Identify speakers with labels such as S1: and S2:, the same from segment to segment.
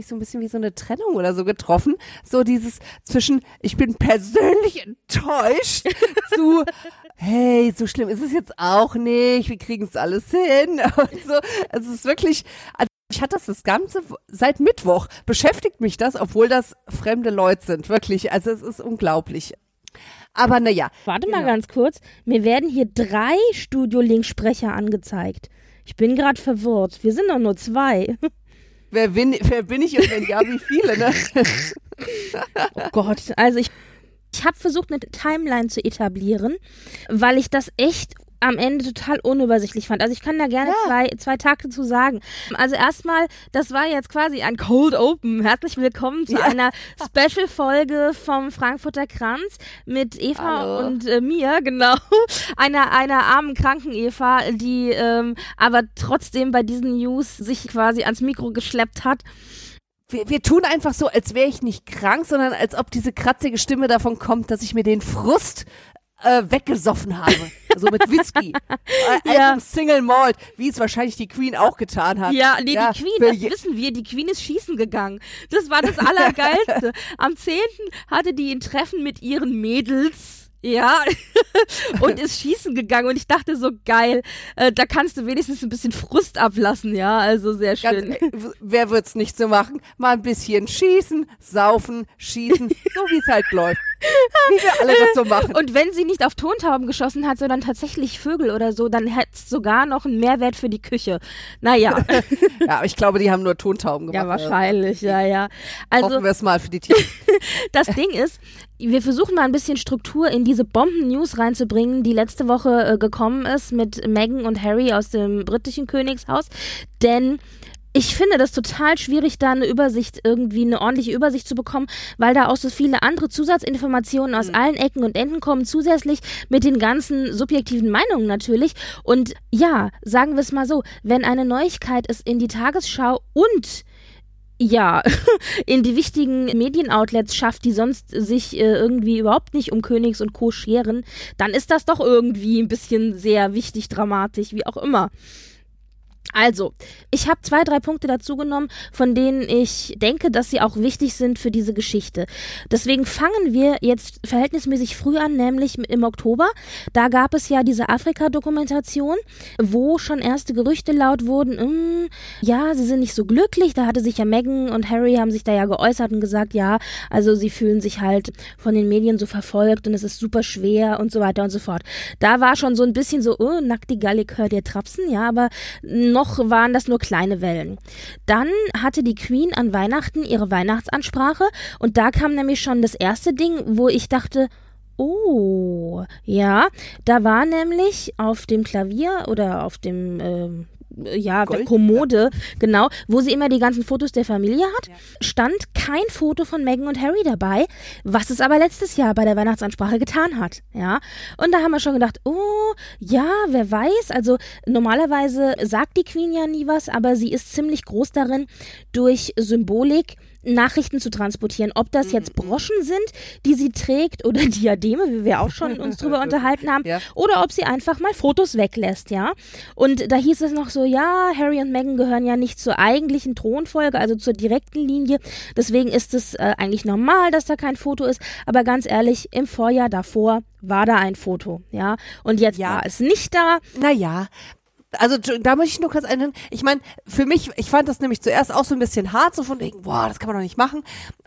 S1: Wirklich so ein bisschen wie so eine Trennung oder so getroffen. So dieses zwischen, ich bin persönlich enttäuscht zu, hey, so schlimm ist es jetzt auch nicht, wir kriegen es alles hin. Und so, es ist wirklich, also ich hatte das das Ganze seit Mittwoch, beschäftigt mich das, obwohl das fremde Leute sind, wirklich. Also es ist unglaublich. Aber naja.
S2: Warte mal
S1: Genau.
S2: ganz kurz. Mir werden hier drei Studio-Link-Sprecher angezeigt. Ich bin gerade verwirrt. Wir sind doch nur zwei.
S1: Wer bin, wer bin ich und wenn ja, wie viele, ne?
S2: Oh Gott. Also ich, ich habe versucht, eine Timeline zu etablieren, weil ich das echt am Ende total unübersichtlich fand. Also ich kann da gerne
S1: Ja.
S2: zwei, zwei Takte zu sagen. Also erstmal, das war jetzt quasi ein Cold Open. Herzlich willkommen zu
S1: Ja.
S2: einer Special-Folge vom Frankfurter Kranz mit Eva
S1: Hallo.
S2: und äh, mir, genau. Einer, einer armen kranken Eva, die ähm, aber trotzdem bei diesen News sich quasi ans Mikro geschleppt hat.
S1: wir, wir tun einfach so, als wäre ich nicht krank, sondern als ob diese kratzige Stimme davon kommt, dass ich mir den Frust äh, weggesoffen habe. So mit Whisky. äh,
S2: Ja.
S1: Single Malt, wie es wahrscheinlich die Queen auch getan hat.
S2: Ja, nee,
S1: Ja,
S2: die Queen, das wissen wir, die Queen ist schießen gegangen. Das war das Allergeilste. Am 10. hatte die ein Treffen mit ihren Mädels. Ja, und ist schießen gegangen und ich dachte so geil, äh, da kannst du wenigstens ein bisschen Frust ablassen, ja, also sehr
S1: Ganz,
S2: schön.
S1: äh, w- wer wird's nicht so machen? Mal ein bisschen schießen, saufen, schießen, so wie es halt läuft. Wie wir alle das so machen.
S2: Und wenn sie nicht auf Tontauben geschossen hat, sondern tatsächlich Vögel oder so, dann hätte es sogar noch einen Mehrwert für die Küche. Naja,
S1: Ja, aber ich glaube, die haben nur Tontauben gemacht.
S2: ja, wahrscheinlich, ja, ja. Also,
S1: Hoffen wir es mal für die Tiere.
S2: Das Ding ist, wir versuchen mal ein bisschen Struktur in diese Bomben-News reinzubringen, die letzte Woche äh, gekommen ist mit Meghan und Harry aus dem britischen Königshaus. Denn ich finde das total schwierig, da eine Übersicht, irgendwie eine ordentliche Übersicht zu bekommen, weil da auch so viele andere Zusatzinformationen aus allen Ecken und Enden kommen, zusätzlich mit den ganzen subjektiven Meinungen natürlich. Und ja, sagen wir es mal so, wenn eine Neuigkeit es in die Tagesschau und ja, in die wichtigen Medienoutlets schafft, die sonst sich äh, irgendwie überhaupt nicht um Königs und Co. scheren, dann ist das doch irgendwie ein bisschen sehr wichtig, dramatisch, wie auch immer. Also, ich habe zwei, drei Punkte dazu genommen, von denen ich denke, dass sie auch wichtig sind für diese Geschichte. Deswegen fangen wir jetzt verhältnismäßig früh an, nämlich im Oktober. Da gab es ja diese Afrika-Dokumentation, wo schon erste Gerüchte laut wurden, "Mm, ja, sie sind nicht so glücklich. Da hatte sich ja Meghan und Harry haben sich da ja geäußert und gesagt, ja, also sie fühlen sich halt von den Medien so verfolgt und es ist super schwer und so weiter und so fort. Da war schon so ein bisschen so, oh, nackt die Gallig hört ihr Trapsen, ja, aber waren das nur kleine Wellen. Dann hatte die Queen an Weihnachten ihre Weihnachtsansprache und da kam nämlich schon das erste Ding, wo ich dachte, Oh, ja, da war nämlich auf dem Klavier oder auf dem, ähm, ja,
S1: Gold?
S2: Kommode, genau, wo sie immer die ganzen Fotos der Familie hat, stand kein Foto von Meghan und Harry dabei, was es aber letztes Jahr bei der Weihnachtsansprache getan hat, ja. Und da haben wir schon gedacht, oh, ja, wer weiß, also normalerweise sagt die Queen ja nie was, aber sie ist ziemlich groß darin, durch Symbolik Nachrichten zu transportieren. Ob das jetzt Broschen sind, die sie trägt oder Diademe, wie wir auch schon uns drüber unterhalten haben,
S1: Ja.
S2: oder ob sie einfach mal Fotos weglässt, ja. Und da hieß es noch so, ja, Harry und Meghan gehören ja nicht zur eigentlichen Thronfolge, also zur direkten Linie. Deswegen ist es äh, eigentlich normal, dass da kein Foto ist. Aber ganz ehrlich, im Vorjahr davor war da ein Foto, ja. Und jetzt
S1: Ja.
S2: war es nicht da.
S1: Naja, also da möchte ich nur kurz einen, ich meine, für mich, ich fand das nämlich zuerst auch so ein bisschen hart, so von wegen, boah, das kann man doch nicht machen.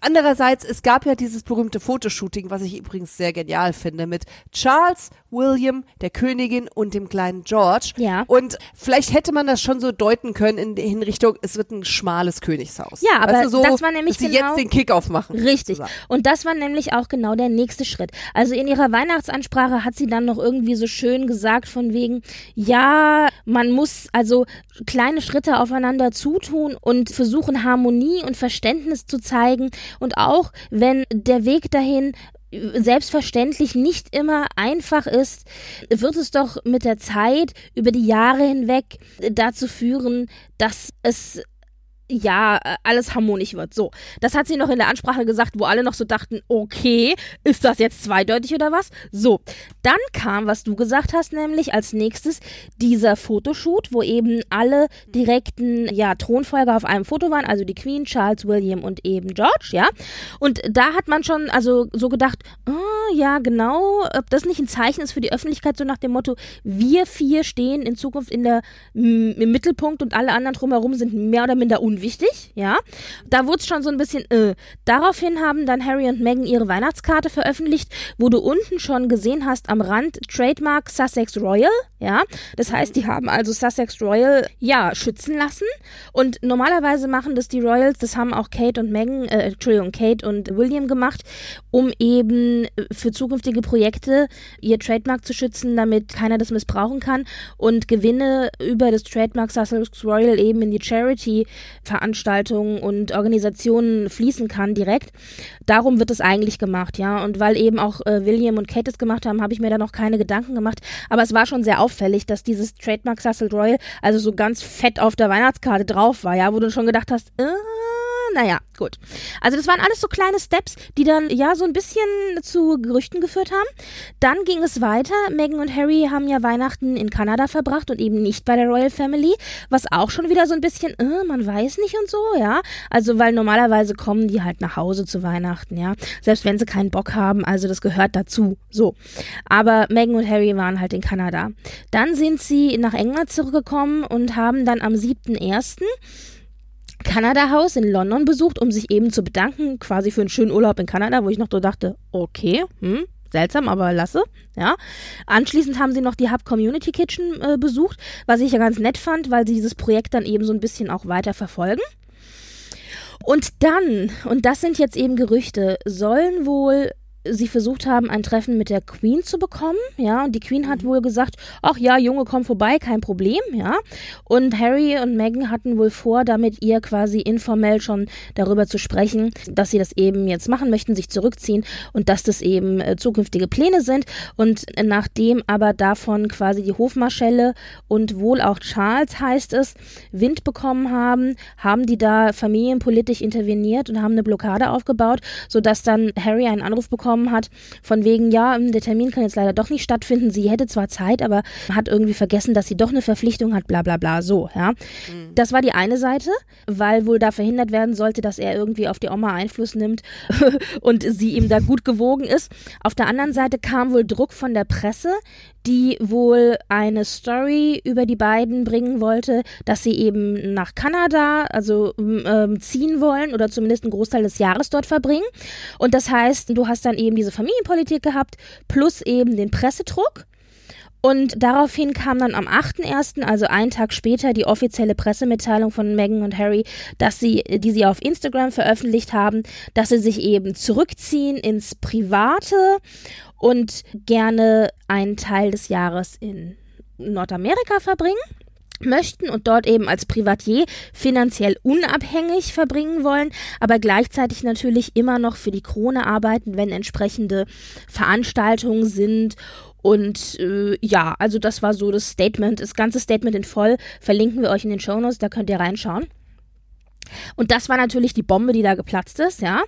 S1: Andererseits, es gab ja dieses berühmte Fotoshooting, was ich übrigens sehr genial finde, mit Charles, William, der Königin und dem kleinen George.
S2: Ja.
S1: Und vielleicht hätte man das schon so deuten können in, in Richtung, es wird ein schmales Königshaus.
S2: Ja, aber
S1: weißt du, so,
S2: das war nämlich
S1: dass sie
S2: genau-
S1: jetzt den Kickoff machen.
S2: Richtig.
S1: sozusagen.
S2: Und das war nämlich auch genau der nächste Schritt. Also in ihrer Weihnachtsansprache hat sie dann noch irgendwie so schön gesagt von wegen, ja, man muss also kleine Schritte aufeinander zutun und versuchen Harmonie und Verständnis zu zeigen und auch wenn der Weg dahin selbstverständlich nicht immer einfach ist, wird es doch mit der Zeit über die Jahre hinweg dazu führen, dass es ja, äh, alles harmonisch wird. So, das hat sie noch in der Ansprache gesagt, wo alle noch so dachten, okay, ist das jetzt zweideutig oder was? So, dann kam, was du gesagt hast, nämlich als nächstes dieser Fotoshoot, wo eben alle direkten, ja, Thronfolger auf einem Foto waren, also die Queen, Charles, William und eben George, ja. Und da hat man schon, also so gedacht, ah, ja, genau, ob das nicht ein Zeichen ist für die Öffentlichkeit, so nach dem Motto, wir vier stehen in Zukunft in der, im Mittelpunkt und alle anderen drumherum sind mehr oder minder unwichtig, ja. Da wurde es schon so ein bisschen, äh. Daraufhin haben dann Harry und Meghan ihre Weihnachtskarte veröffentlicht, wo du unten schon gesehen hast am Rand Trademark Sussex Royal, ja. Das heißt, die haben also Sussex Royal, ja, schützen lassen. Und normalerweise machen das die Royals, das haben auch Kate und Meghan, äh, Entschuldigung, Kate und William gemacht, um eben für zukünftige Projekte ihr Trademark zu schützen, damit keiner das missbrauchen kann und Gewinne über das Trademark Sussex Royal eben in die Charity-Veranstaltungen und Organisationen fließen kann direkt. Darum wird es eigentlich gemacht, ja. Und weil eben auch äh, William und Kate es gemacht haben, habe ich mir da noch keine Gedanken gemacht. Aber es war schon sehr auffällig, dass dieses Trademark Sussex Royal also so ganz fett auf der Weihnachtskarte drauf war, ja, wo du schon gedacht hast, äh, naja, gut. Also das waren alles so kleine Steps, die dann ja so ein bisschen zu Gerüchten geführt haben. Dann ging es weiter. Meghan und Harry haben ja Weihnachten in Kanada verbracht und eben nicht bei der Royal Family, was auch schon wieder so ein bisschen, äh, man weiß nicht und so, ja. Also weil normalerweise kommen die halt nach Hause zu Weihnachten, ja. Selbst wenn sie keinen Bock haben, also das gehört dazu, so. Aber Meghan und Harry waren halt in Kanada. Dann sind sie nach England zurückgekommen und haben dann am 7.1. Kanada House in London besucht, um sich eben zu bedanken, quasi für einen schönen Urlaub in Kanada, wo ich noch so dachte, okay, hm, seltsam, aber lasse, ja. Anschließend haben sie noch die Hub Community Kitchen äh, besucht, was ich ja ganz nett fand, weil sie dieses Projekt dann eben so ein bisschen auch weiter verfolgen. Und dann, und das sind jetzt eben Gerüchte, sollen wohl sie versucht haben, ein Treffen mit der Queen zu bekommen, ja, und die Queen hat wohl gesagt, ach ja, Junge, komm vorbei, kein Problem, ja. Und Harry und Meghan hatten wohl vor, damit ihr quasi informell schon darüber zu sprechen, dass sie das eben jetzt machen möchten, sich zurückziehen und dass das eben äh, zukünftige Pläne sind. Und nachdem aber davon quasi die Hofmarschelle und wohl auch Charles heißt es, Wind bekommen haben, haben die da familienpolitisch interveniert und haben eine Blockade aufgebaut, sodass dann Harry einen Anruf bekommen hat, von wegen, ja, der Termin kann jetzt leider doch nicht stattfinden. Sie hätte zwar Zeit, aber hat irgendwie vergessen, dass sie doch eine Verpflichtung hat, bla bla bla, so, ja. Das war die eine Seite, weil wohl da verhindert werden sollte, dass er irgendwie auf die Oma Einfluss nimmt und sie ihm da gut gewogen ist. Auf der anderen Seite kam wohl Druck von der Presse, die wohl eine Story über die beiden bringen wollte, dass sie eben nach Kanada, also ähm, ziehen wollen oder zumindest einen Großteil des Jahres dort verbringen. Und das heißt, du hast dann eben diese Familienpolitik gehabt, plus eben den Pressedruck. Und daraufhin kam dann am 8.1., also einen Tag später, die offizielle Pressemitteilung von Meghan und Harry, dass sie, die sie auf Instagram veröffentlicht haben, dass sie sich eben zurückziehen ins Private und gerne einen Teil des Jahres in Nordamerika verbringen möchten und dort eben als Privatier finanziell unabhängig verbringen wollen, aber gleichzeitig natürlich immer noch für die Krone arbeiten, wenn entsprechende Veranstaltungen sind und äh, ja, also das war so das Statement, das ganze Statement in voll verlinken wir euch in den Shownotes, da könnt ihr reinschauen. Und das war natürlich die Bombe, die da geplatzt ist, ja.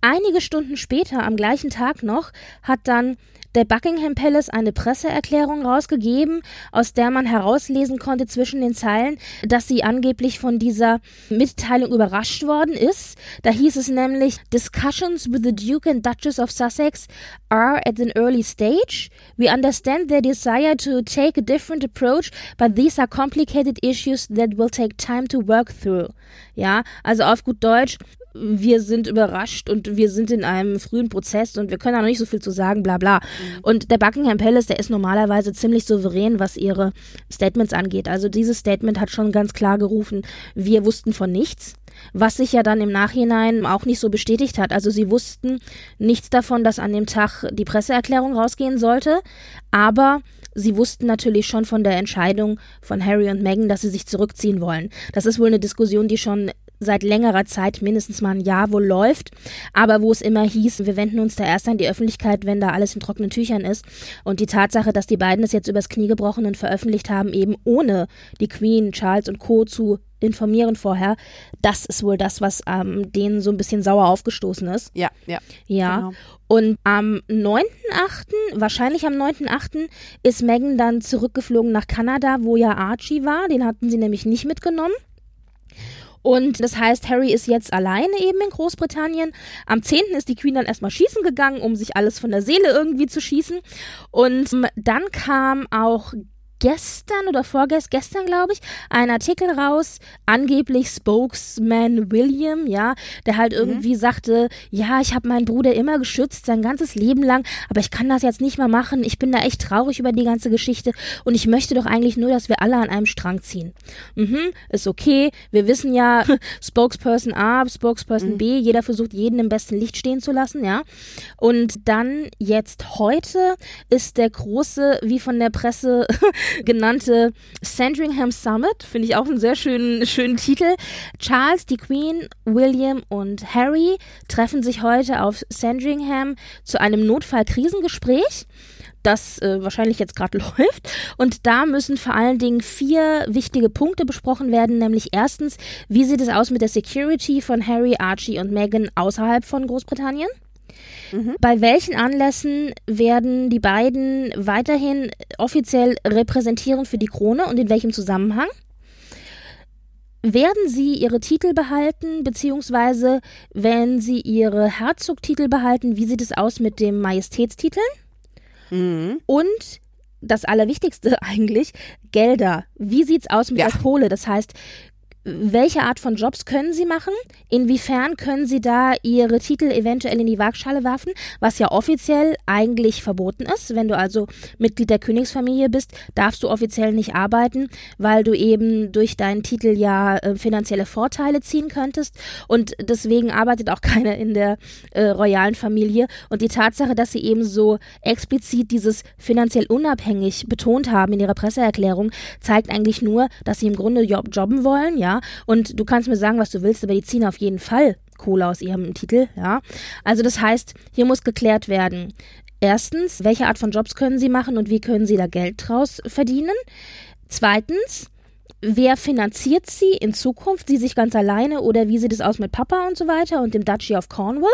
S2: Einige Stunden später, am gleichen Tag noch, hat dann der Buckingham Palace eine Presseerklärung rausgegeben, aus der man herauslesen konnte zwischen den Zeilen, dass sie angeblich von dieser Mitteilung überrascht worden ist. Da hieß es nämlich, Discussions with the Duke and Duchess of Sussex are at an early stage. We understand their desire to take a different approach, but these are complicated issues that will take time to work through. Ja, also auf gut Deutsch, wir sind überrascht und wir sind in einem frühen Prozess und wir können da noch nicht so viel zu sagen, bla bla. Mhm. Und der Buckingham Palace, der ist normalerweise ziemlich souverän, was ihre Statements angeht. Also dieses Statement hat schon ganz klar gerufen, wir wussten von nichts was sich ja dann im Nachhinein auch nicht so bestätigt hat. Also sie wussten nichts davon, dass an dem Tag die Presseerklärung rausgehen sollte, aber sie wussten natürlich schon von der Entscheidung von Harry und Meghan, dass sie sich zurückziehen wollen. Das ist wohl eine Diskussion, die schon seit längerer Zeit, mindestens mal ein Jahr wohl läuft, aber wo es immer hieß, wir wenden uns da erst an die Öffentlichkeit, wenn da alles in trockenen Tüchern ist. Und die Tatsache, dass die beiden es jetzt übers Knie gebrochen und veröffentlicht haben, eben ohne die Queen, Charles und Co. zu informieren vorher, das ist wohl das, was ähm, denen so ein bisschen sauer aufgestoßen ist.
S1: Ja, ja.
S2: Ja. Genau. Und am 9.8., wahrscheinlich am 9.8., ist Megan dann zurückgeflogen nach Kanada, wo ja Archie war. Den hatten sie nämlich nicht mitgenommen. Und das heißt, Harry ist jetzt alleine eben in Großbritannien. Am 10. ist die Queen dann erstmal schießen gegangen, um sich alles von der Seele irgendwie zu schießen. Und dann kam auch gestern oder vorgestern, glaube ich, ein Artikel raus, angeblich Spokesman William, ja, der halt mhm. irgendwie mhm. sagte, ja, ich habe meinen Bruder immer geschützt, sein ganzes Leben lang, aber ich kann das jetzt nicht mehr machen. Ich bin da echt traurig über die ganze Geschichte und ich möchte doch eigentlich nur, dass wir alle an einem Strang ziehen. Mhm, ist okay. Wir wissen ja, Spokesperson A, Spokesperson mhm. B, jeder versucht, jeden im besten Licht stehen zu lassen, ja. Und dann jetzt heute ist der große, wie von der Presse genannte Sandringham Summit. Finde ich auch einen sehr schönen, schönen Titel. Charles, die Queen, William und Harry treffen sich heute auf Sandringham zu einem Notfallkrisengespräch das äh, wahrscheinlich jetzt gerade läuft. Und da müssen vor allen Dingen vier wichtige Punkte besprochen werden, nämlich erstens, wie sieht es aus mit der Security von Harry, Archie und Meghan außerhalb von Großbritannien? Mhm. Bei welchen Anlässen werden die beiden weiterhin offiziell repräsentieren für die Krone und in welchem Zusammenhang? Werden sie ihre Titel behalten, beziehungsweise wenn sie ihre Herzogtitel behalten, wie sieht es aus mit dem Majestätstitel? Mhm. Und das Allerwichtigste eigentlich, Gelder. Wie sieht es aus mit ja. der Kohle? Das heißt, welche Art von Jobs können sie machen? Inwiefern können sie da ihre Titel eventuell in die Waagschale werfen, was ja offiziell eigentlich verboten ist. Wenn du also Mitglied der Königsfamilie bist, darfst du offiziell nicht arbeiten, weil du eben durch deinen Titel ja äh, finanzielle Vorteile ziehen könntest. Und deswegen arbeitet auch keiner in der äh, royalen Familie. Und die Tatsache, dass sie eben so explizit dieses finanziell unabhängig betont haben in ihrer Presseerklärung, zeigt eigentlich nur, dass sie im Grunde job jobben wollen, ja, und du kannst mir sagen, was du willst, aber die ziehen auf jeden Fall Kohle aus ihrem Titel, ja. Also das heißt, hier muss geklärt werden. Erstens, welche Art von Jobs können sie machen und wie können sie da Geld draus verdienen? Zweitens, wer finanziert sie in Zukunft? Sie sich ganz alleine oder wie sieht es aus mit Papa und so weiter und dem Duchy of Cornwall?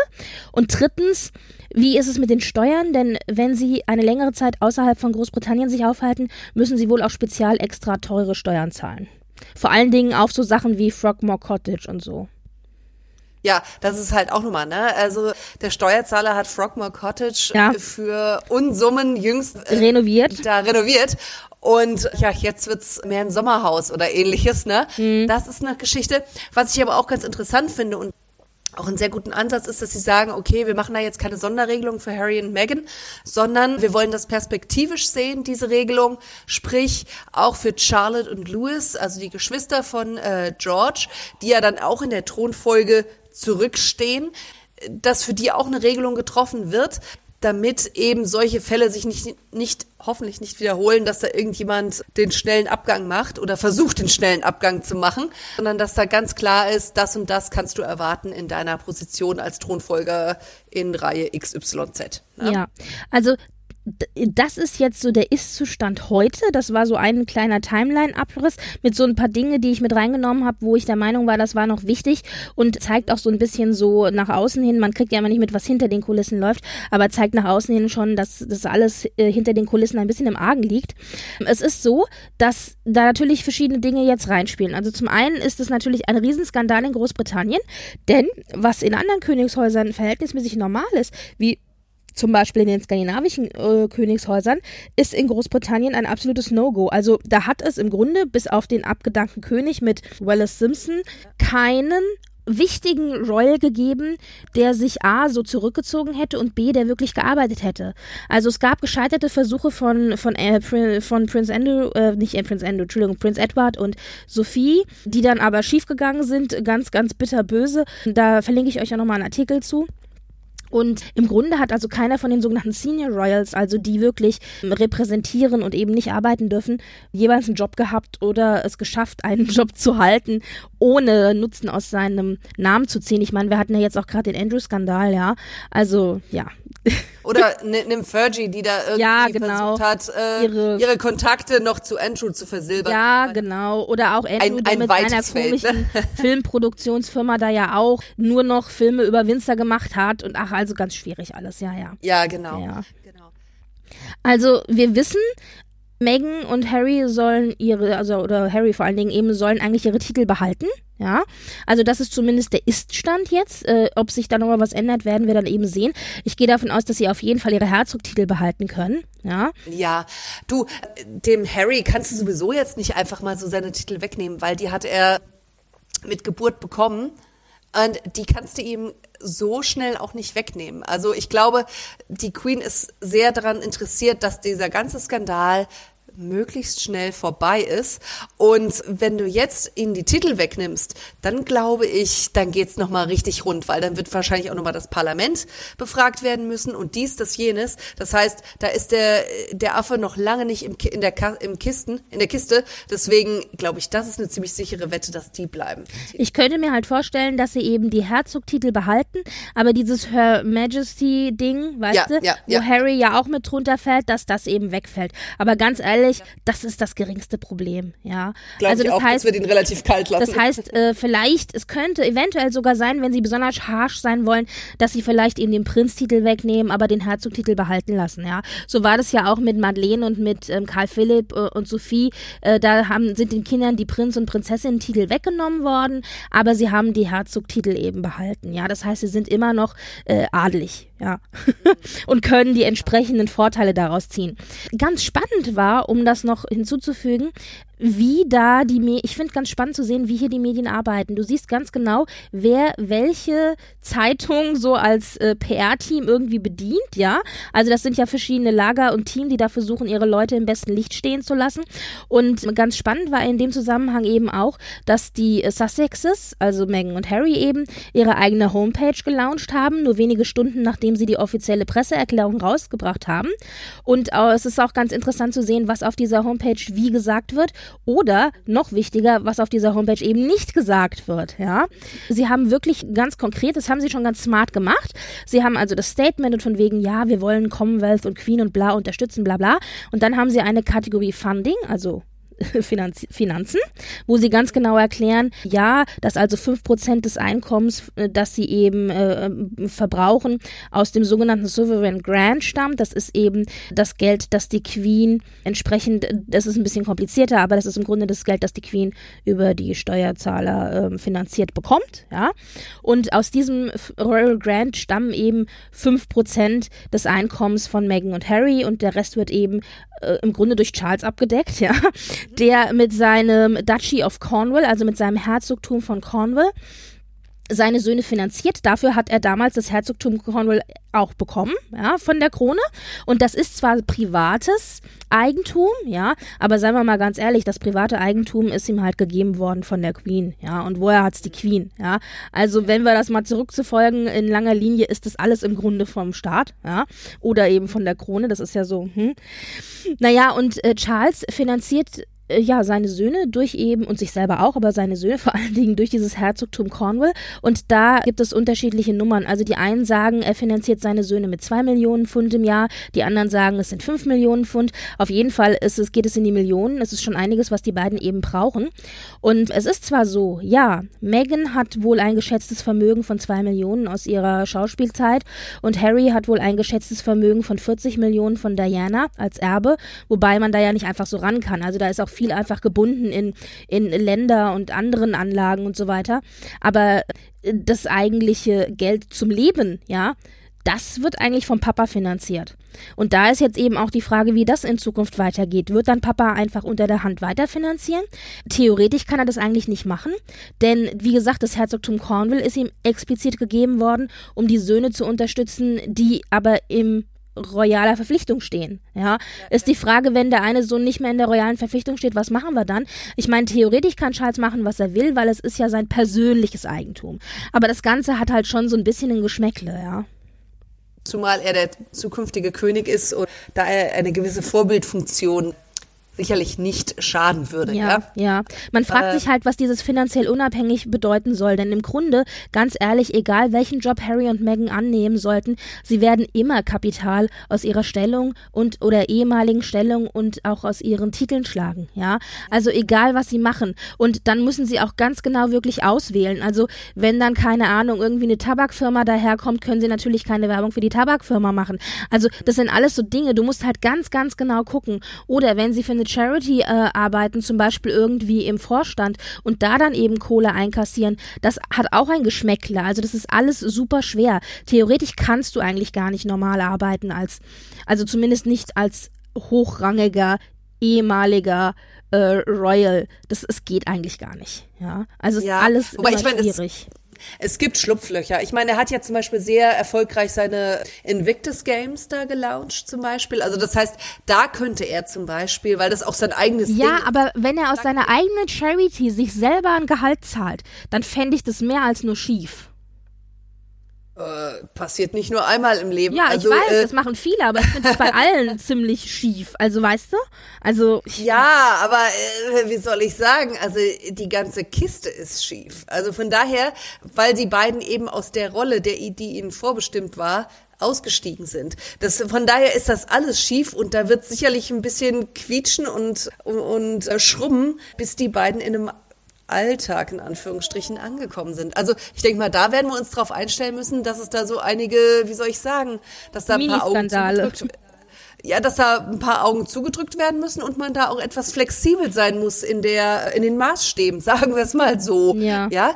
S2: Und drittens, wie ist es mit den Steuern? Denn wenn sie eine längere Zeit außerhalb von Großbritannien sich aufhalten, müssen sie wohl auch spezial extra teure Steuern zahlen. Vor allen Dingen auf so Sachen wie Frogmore Cottage und so.
S1: Ja, das ist halt auch nochmal, ne? Also der Steuerzahler hat Frogmore Cottage ja. für Unsummen jüngst
S2: äh, renoviert.
S1: Da renoviert. Und ja, jetzt wird's mehr ein Sommerhaus oder ähnliches, ne? Mhm. Das ist eine Geschichte. Was ich aber auch ganz interessant finde und auch einen sehr guten Ansatz ist, dass sie sagen, okay, wir machen da jetzt keine Sonderregelung für Harry und Meghan, sondern wir wollen das perspektivisch sehen, diese Regelung, sprich auch für Charlotte und Louis, also die Geschwister von äh, George, die ja dann auch in der Thronfolge zurückstehen, dass für die auch eine Regelung getroffen wird, damit eben solche Fälle sich nicht, nicht, hoffentlich nicht wiederholen, dass da irgendjemand den schnellen Abgang macht oder versucht, den schnellen Abgang zu machen, sondern dass da ganz klar ist, das und das kannst du erwarten in deiner Position als Thronfolger in Reihe XYZ.
S2: Ne? Ja, also das ist jetzt so der Ist-Zustand heute. Das war so ein kleiner Timeline-Abriss mit so ein paar Dinge, die ich mit reingenommen habe, wo ich der Meinung war, das war noch wichtig und zeigt auch so ein bisschen so nach außen hin. Man kriegt ja immer nicht mit, was hinter den Kulissen läuft, aber zeigt nach außen hin schon, dass das alles äh, hinter den Kulissen ein bisschen im Argen liegt. Es ist so, dass da natürlich verschiedene Dinge jetzt reinspielen. Also zum einen ist es natürlich ein Riesenskandal in Großbritannien, denn was in anderen Königshäusern verhältnismäßig normal ist, wie zum Beispiel in den skandinavischen äh, Königshäusern, ist in Großbritannien ein absolutes No-Go. Also da hat es im Grunde bis auf den abgedankten König mit Wallace Simpson keinen wichtigen Royal gegeben, der sich A so zurückgezogen hätte und B, der wirklich gearbeitet hätte. Also es gab gescheiterte Versuche von, von, äh, von Prince Andrew, äh, nicht äh, Prince Andrew, Entschuldigung, Prince Edward und Sophie, die dann aber schiefgegangen sind, ganz, ganz bitterböse. Da verlinke ich euch ja nochmal einen Artikel zu. Und im Grunde hat also keiner von den sogenannten Senior Royals, also die wirklich repräsentieren und eben nicht arbeiten dürfen, jeweils einen Job gehabt oder es geschafft, einen Job zu halten, ohne Nutzen aus seinem Namen zu ziehen. Ich meine, wir hatten ja jetzt auch gerade den Andrew-Skandal, ja. Also, ja.
S1: Oder nimm Fergie, die da irgendwie
S2: ja, genau.
S1: versucht hat, äh, ihre, ihre, Kontakte noch zu Andrew zu versilbern.
S2: Ja, genau. Oder auch Andrew, ein, ein mit seiner komischen ne? Filmproduktionsfirma da ja auch nur noch Filme über Winzer gemacht hat. Und ach, also ganz schwierig alles, ja, ja.
S1: Ja, genau.
S2: Ja. genau. Also wir wissen, Meghan und Harry sollen ihre, also oder Harry vor allen Dingen eben sollen eigentlich ihre Titel behalten. Ja, also das ist zumindest der Ist-Stand jetzt. Äh, ob sich da nochmal was ändert, werden wir dann eben sehen. Ich gehe davon aus, dass sie auf jeden Fall ihre Herzogtitel behalten können. Ja.
S1: Ja, du, dem Harry kannst du sowieso jetzt nicht einfach mal so seine Titel wegnehmen, weil die hat er mit Geburt bekommen. Und die kannst du ihm so schnell auch nicht wegnehmen. Also ich glaube, die Queen ist sehr daran interessiert, dass dieser ganze Skandal möglichst schnell vorbei ist. Und wenn du jetzt ihnen die Titel wegnimmst, dann glaube ich, dann geht's noch mal richtig rund, weil dann wird wahrscheinlich auch noch mal das Parlament befragt werden müssen und dies, das, jenes. Das heißt, da ist der, der Affe noch lange nicht im, in, der, im Kisten, in der Kiste. Deswegen glaube ich, das ist eine ziemlich sichere Wette, dass die bleiben.
S2: Ich könnte mir halt vorstellen, dass sie eben die Herzogtitel behalten, aber dieses Her Majesty Ding, weißt ja, du, ja, wo ja. Harry ja auch mit drunter fällt, dass das eben wegfällt. Aber ganz ehrlich, ehrlich, das ist das geringste Problem, ja.
S1: Glaube also das auch, heißt, dass wir den relativ kalt lassen.
S2: Das heißt, äh, vielleicht, es könnte eventuell sogar sein, wenn sie besonders harsh sein wollen, dass sie vielleicht eben den Prinztitel wegnehmen, aber den Herzogtitel behalten lassen, ja. So war das ja auch mit Madeleine und mit ähm, Karl Philipp äh, und Sophie. Äh, da haben, sind den Kindern die Prinz- und Prinzessinnen-Titel weggenommen worden, aber sie haben die Herzogtitel eben behalten, ja. Das heißt, sie sind immer noch äh, adelig, ja. und können die entsprechenden Vorteile daraus ziehen. Ganz spannend war, um das noch hinzuzufügen, wie da die Medien, ich finde ganz spannend zu sehen, wie hier die Medien arbeiten. Du siehst ganz genau, wer welche Zeitung so als äh, PR-Team irgendwie bedient, ja. Also das sind ja verschiedene Lager und Team, die da versuchen, ihre Leute im besten Licht stehen zu lassen. Und ganz spannend war in dem Zusammenhang eben auch, dass die äh, Sussexes, also Meghan und Harry eben, ihre eigene Homepage gelauncht haben, nur wenige Stunden nachdem sie die offizielle Presseerklärung rausgebracht haben. Und äh, es ist auch ganz interessant zu sehen, was auf dieser Homepage wie gesagt wird oder noch wichtiger, was auf dieser Homepage eben nicht gesagt wird. Ja, sie haben wirklich ganz konkret, das haben sie schon ganz smart gemacht. Sie haben also das Statement von wegen, ja, wir wollen Commonwealth und Queen und bla unterstützen, bla bla. Und dann haben sie eine Kategorie Funding, also Finanz Finanzen, wo sie ganz genau erklären, ja, dass also fünf Prozent des Einkommens, äh, das sie eben äh, verbrauchen, aus dem sogenannten Sovereign Grant stammt. Das ist eben das Geld, das die Queen entsprechend, das ist ein bisschen komplizierter, aber das ist im Grunde das Geld, das die Queen über die Steuerzahler äh, finanziert bekommt. Ja? Und aus diesem Royal Grant stammen eben fünf Prozent des Einkommens von Meghan und Harry und der Rest wird eben äh, im Grunde durch Charles abgedeckt, ja, der mit seinem Duchy of Cornwall, also mit seinem Herzogtum von Cornwall, seine Söhne finanziert. Dafür hat er damals das Herzogtum Cornwall auch bekommen, ja, von der Krone. Und das ist zwar privates Eigentum, ja, aber seien wir mal ganz ehrlich, das private Eigentum ist ihm halt gegeben worden von der Queen, ja. Und woher hat's die Queen, ja? Also wenn wir das mal zurückzufolgen in langer Linie, ist das alles im Grunde vom Staat, ja, oder eben von der Krone. Das ist ja so. Hm. Naja, und äh, Charles finanziert äh, ja, seine Söhne durch eben und sich selber auch, aber seine Söhne vor allen Dingen durch dieses Herzogtum Cornwall. Und da gibt es unterschiedliche Nummern. Also die einen sagen, er finanziert seine Söhne mit zwei Millionen Pfund im Jahr, die anderen sagen, es sind fünf Millionen Pfund. Auf jeden Fall ist es, geht es in die Millionen. Es ist schon einiges, was die beiden eben brauchen. Und es ist zwar so, ja, Meghan hat wohl ein geschätztes Vermögen von zwei Millionen aus ihrer Schauspielzeit und Harry hat wohl ein geschätztes Vermögen von 40 Millionen von Diana als Erbe, wobei man da ja nicht einfach so ran kann. Also da ist auch viel einfach gebunden in, in Länder und anderen Anlagen und so weiter. Aber äh, das eigentliche Geld zum Leben, ja, das wird eigentlich vom Papa finanziert. Und da ist jetzt eben auch die Frage, wie das in Zukunft weitergeht. Wird dann Papa einfach unter der Hand weiterfinanzieren? Theoretisch kann er das eigentlich nicht machen, denn wie gesagt, das Herzogtum Cornwall ist ihm explizit gegeben worden, um die Söhne zu unterstützen, die aber im royaler Verpflichtung stehen. Ja, ist die Frage, wenn der eine Sohn nicht mehr in der royalen Verpflichtung steht, was machen wir dann? Ich meine, theoretisch kann Charles machen, was er will, weil es ist ja sein persönliches Eigentum. Aber das Ganze hat halt schon so ein bisschen ein Geschmäckle, ja.
S1: Zumal er der zukünftige König ist und da er eine gewisse Vorbildfunktion sicherlich nicht schaden würde.
S2: Ja, ja. ja. Man fragt äh, sich halt, was dieses finanziell unabhängig bedeuten soll. Denn im Grunde, ganz ehrlich, egal welchen Job Harry und Meghan annehmen sollten, sie werden immer Kapital aus ihrer Stellung und oder ehemaligen Stellung und auch aus ihren Titeln schlagen. Ja, also egal was sie machen. Und dann müssen sie auch ganz genau wirklich auswählen. Also wenn dann keine Ahnung irgendwie eine Tabakfirma daherkommt, können sie natürlich keine Werbung für die Tabakfirma machen. Also das sind alles so Dinge. Du musst halt ganz, ganz genau gucken. Oder wenn sie für eine Charity äh, arbeiten, zum Beispiel irgendwie im Vorstand und da dann eben Kohle einkassieren, das hat auch ein Geschmäckle. Also das ist alles super schwer. Theoretisch kannst du eigentlich gar nicht normal arbeiten als, also zumindest nicht als hochrangiger ehemaliger äh, Royal. Das, es geht eigentlich gar nicht. Ja, also es ja, ist alles
S1: aber ich mein, schwierig. Es es gibt Schlupflöcher. Ich meine, er hat ja zum Beispiel sehr erfolgreich seine Invictus Games da gelauncht zum Beispiel. Also das heißt, da könnte er zum Beispiel, weil das auch sein eigenes
S2: Ja, Ding aber wenn er aus seiner eigenen Charity sich selber ein Gehalt zahlt, dann fände ich das mehr als nur schief.
S1: Äh, passiert nicht nur einmal im Leben.
S2: Ja, also, ich weiß, äh, das machen viele, aber ich finde es bei allen ziemlich schief. Also, weißt du? Also.
S1: Ja, aber äh, wie soll ich sagen? Also, die ganze Kiste ist schief. Also von daher, weil die beiden eben aus der Rolle, der, die ihnen vorbestimmt war, ausgestiegen sind. Das, von daher ist das alles schief und da wird sicherlich ein bisschen quietschen und, und, und äh, schrubben, bis die beiden in einem Alltag in Anführungsstrichen angekommen sind. Also ich denke mal, da werden wir uns darauf einstellen müssen, dass es da so einige, wie soll ich sagen, dass da ein paar Augen zugedrückt, ja, dass da ein paar Augen zugedrückt werden müssen und man da auch etwas flexibel sein muss in der in den Maßstäben, sagen wir es mal so. Ja. ja?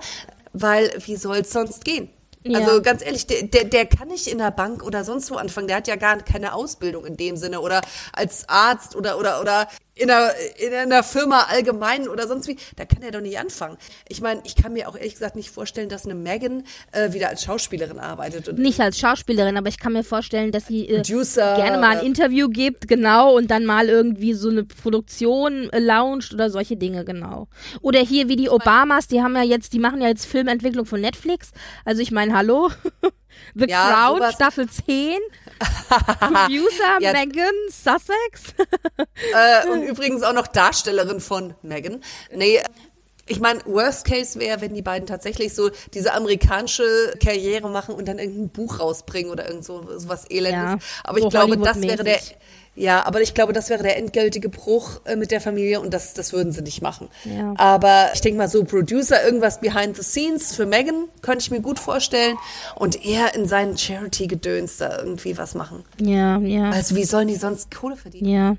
S1: Weil wie soll es sonst gehen? Ja. Also ganz ehrlich, der, der, der kann nicht in der Bank oder sonst wo anfangen. Der hat ja gar keine Ausbildung in dem Sinne oder als Arzt oder oder oder in einer, in einer Firma allgemein oder sonst wie, da kann er doch nicht anfangen. Ich meine, ich kann mir auch ehrlich gesagt nicht vorstellen, dass eine Megan äh, wieder als Schauspielerin arbeitet.
S2: Und nicht als Schauspielerin, aber ich kann mir vorstellen, dass sie äh, gerne mal ein Interview gibt, genau, und dann mal irgendwie so eine Produktion äh, launcht oder solche Dinge, genau. Oder hier wie die Obamas, die haben ja jetzt, die machen ja jetzt Filmentwicklung von Netflix. Also ich meine, hallo. The ja, Crown. Staffel 10. Producer ja. Megan Sussex.
S1: äh, und übrigens auch noch Darstellerin von Megan. Nee, ich meine, Worst Case wäre, wenn die beiden tatsächlich so diese amerikanische Karriere machen und dann irgendein Buch rausbringen oder irgend so, so was Elendes. Ja, Aber ich glaube, das wäre der ja, aber ich glaube, das wäre der endgültige Bruch äh, mit der Familie und das, das würden sie nicht machen. Ja. Aber ich denke mal so Producer, irgendwas behind the scenes für Megan, könnte ich mir gut vorstellen. Und er in seinen Charity-Gedöns da irgendwie was machen.
S2: Ja, ja.
S1: Also wie sollen die sonst Kohle verdienen?
S2: Ja.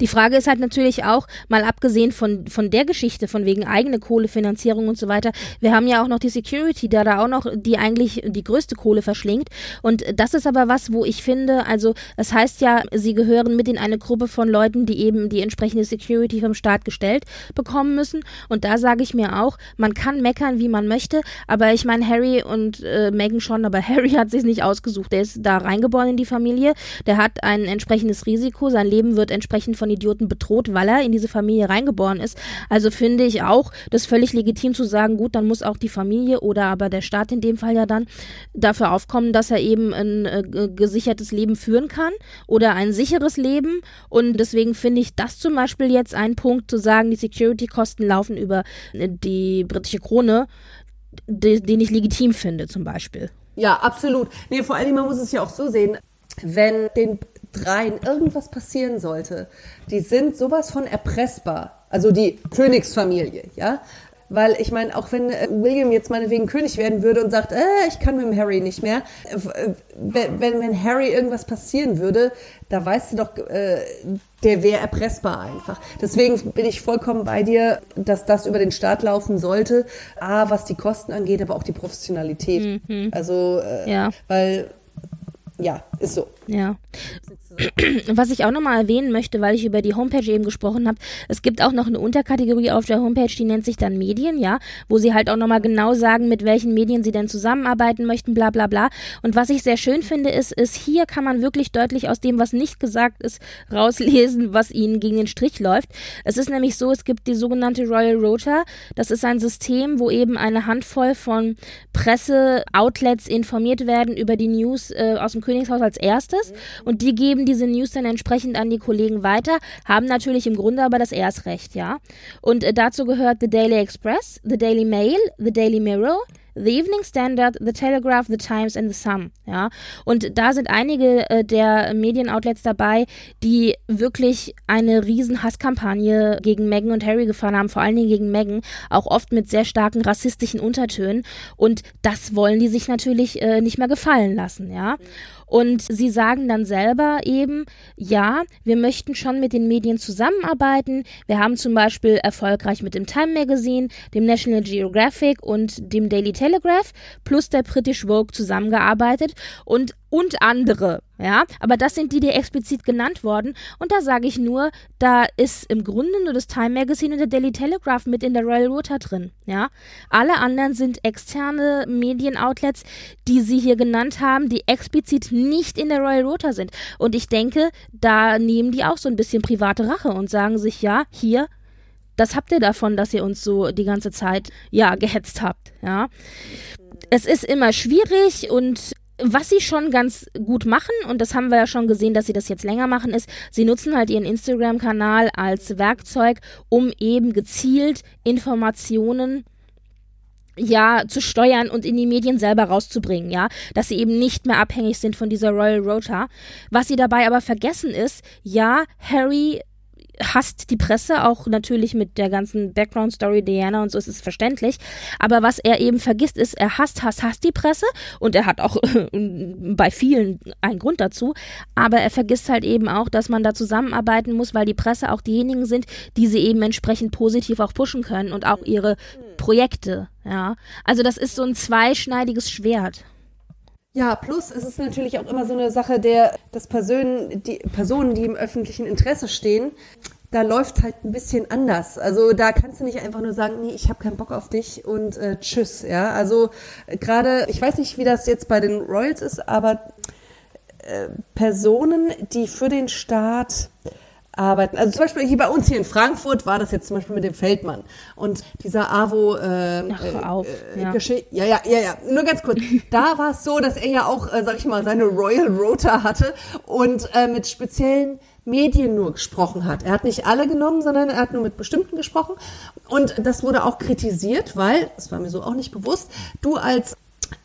S2: Die Frage ist halt natürlich auch, mal abgesehen von, von der Geschichte, von wegen eigene Kohlefinanzierung und so weiter, wir haben ja auch noch die Security, da da auch noch, die eigentlich die größte Kohle verschlingt. Und das ist aber was, wo ich finde, also es heißt ja, sie gehören mit in eine Gruppe von Leuten, die eben die entsprechende Security vom Staat gestellt bekommen müssen. Und da sage ich mir auch, man kann meckern, wie man möchte, aber ich meine, Harry und äh, Meghan schon, aber Harry hat sich nicht ausgesucht. Der ist da reingeboren in die Familie, der hat ein entsprechendes Risiko, sein Leben wird entsprechend von Idioten bedroht, weil er in diese Familie reingeboren ist. Also finde ich auch das völlig legitim zu sagen, gut, dann muss auch die Familie oder aber der Staat in dem Fall ja dann dafür aufkommen, dass er eben ein äh, gesichertes Leben führen kann oder ein sicheres Leben leben. Und deswegen finde ich das zum Beispiel jetzt ein Punkt zu sagen, die Security-Kosten laufen über äh, die britische Krone, den ich legitim finde zum Beispiel.
S1: Ja, absolut. Nee, vor allem, man muss es ja auch so sehen, wenn den dreien irgendwas passieren sollte, die sind sowas von erpressbar. Also die Königsfamilie, ja. Weil ich meine, auch wenn äh, William jetzt meinetwegen König werden würde und sagt, äh, ich kann mit dem Harry nicht mehr, äh, wenn, wenn Harry irgendwas passieren würde, da weißt du doch, äh, der wäre erpressbar einfach. Deswegen bin ich vollkommen bei dir, dass das über den Staat laufen sollte. A, was die Kosten angeht, aber auch die Professionalität. Mhm. Also, äh, ja. weil ja, ist so.
S2: Ja. Was ich auch nochmal erwähnen möchte, weil ich über die Homepage eben gesprochen habe, es gibt auch noch eine Unterkategorie auf der Homepage, die nennt sich dann Medien, ja, wo sie halt auch nochmal genau sagen, mit welchen Medien sie denn zusammenarbeiten möchten, bla bla bla. Und was ich sehr schön finde, ist, ist, hier kann man wirklich deutlich aus dem, was nicht gesagt ist, rauslesen, was ihnen gegen den Strich läuft. Es ist nämlich so, es gibt die sogenannte Royal Rota. Das ist ein System, wo eben eine Handvoll von Presse-Outlets informiert werden über die News äh, aus dem Königshaus als erstes. Und die geben diese News dann entsprechend an die Kollegen weiter, haben natürlich im Grunde aber das Erstrecht, ja. Und äh, dazu gehört The Daily Express, The Daily Mail, The Daily Mirror, The Evening Standard, The Telegraph, The Times and The Sun. Ja, und da sind einige äh, der Medienoutlets dabei, die wirklich eine riesen Hasskampagne gegen Meghan und Harry gefahren haben, vor allen Dingen gegen Meghan, auch oft mit sehr starken rassistischen Untertönen. Und das wollen die sich natürlich äh, nicht mehr gefallen lassen. Ja. Und sie sagen dann selber eben, ja, wir möchten schon mit den Medien zusammenarbeiten. Wir haben zum Beispiel erfolgreich mit dem Time Magazine, dem National Geographic und dem Daily Telegraph plus der British Vogue zusammengearbeitet und und andere, ja, aber das sind die, die explizit genannt worden und da sage ich nur, da ist im Grunde nur das Time Magazine und der Daily Telegraph mit in der Royal Rota drin, ja. Alle anderen sind externe Medienoutlets, die sie hier genannt haben, die explizit nicht in der Royal Rota sind und ich denke, da nehmen die auch so ein bisschen private Rache und sagen sich, ja, hier das habt ihr davon, dass ihr uns so die ganze Zeit ja gehetzt habt, ja. Es ist immer schwierig und was sie schon ganz gut machen, und das haben wir ja schon gesehen, dass sie das jetzt länger machen, ist, sie nutzen halt ihren Instagram-Kanal als Werkzeug, um eben gezielt Informationen ja, zu steuern und in die Medien selber rauszubringen, ja, dass sie eben nicht mehr abhängig sind von dieser Royal Rota. Was sie dabei aber vergessen ist, ja, Harry hasst die Presse, auch natürlich mit der ganzen Background-Story Diana und so ist es verständlich. Aber was er eben vergisst, ist, er hasst, hasst, hasst die Presse und er hat auch bei vielen einen Grund dazu. Aber er vergisst halt eben auch, dass man da zusammenarbeiten muss, weil die Presse auch diejenigen sind, die sie eben entsprechend positiv auch pushen können und auch ihre Projekte, ja. Also das ist so ein zweischneidiges Schwert.
S1: Ja, plus es ist natürlich auch immer so eine Sache der, dass Personen, die, Personen, die im öffentlichen Interesse stehen, da läuft halt ein bisschen anders. Also da kannst du nicht einfach nur sagen, nee, ich habe keinen Bock auf dich und äh, tschüss. Ja, also äh, gerade, ich weiß nicht, wie das jetzt bei den Royals ist, aber äh, Personen, die für den Staat arbeiten. Also zum Beispiel hier bei uns hier in Frankfurt war das jetzt zum Beispiel mit dem Feldmann und dieser AWO äh,
S2: Ach, auf.
S1: Äh, ja. ja. ja, ja, ja, nur ganz kurz. da war es so, dass er ja auch, äh, sag ich mal, seine Royal Rota hatte und äh, mit speziellen Medien nur gesprochen hat. Er hat nicht alle genommen, sondern er hat nur mit bestimmten gesprochen. Und das wurde auch kritisiert, weil, das war mir so auch nicht bewusst, du als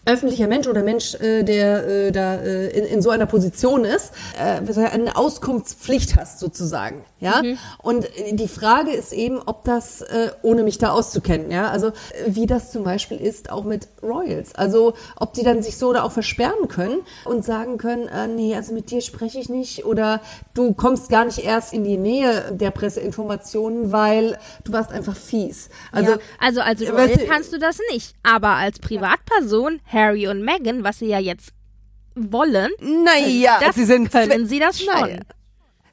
S1: öffentlicher Mensch oder Mensch, äh, der äh, da äh, in, in so einer Position ist, äh, eine Auskunftspflicht hast sozusagen, ja. Mhm. Und die Frage ist eben, ob das, äh, ohne mich da auszukennen, ja, also wie das zum Beispiel ist auch mit Royals, also ob die dann sich so da auch versperren können und sagen können, äh, nee, also mit dir spreche ich nicht oder du kommst gar nicht erst in die Nähe der Presseinformationen, weil du warst einfach fies.
S2: Also, ja, also als Royal kannst du das nicht, aber als Privatperson Harry und Meghan, was sie ja jetzt wollen,
S1: naja, sie sind
S2: können sie das schon. Naja.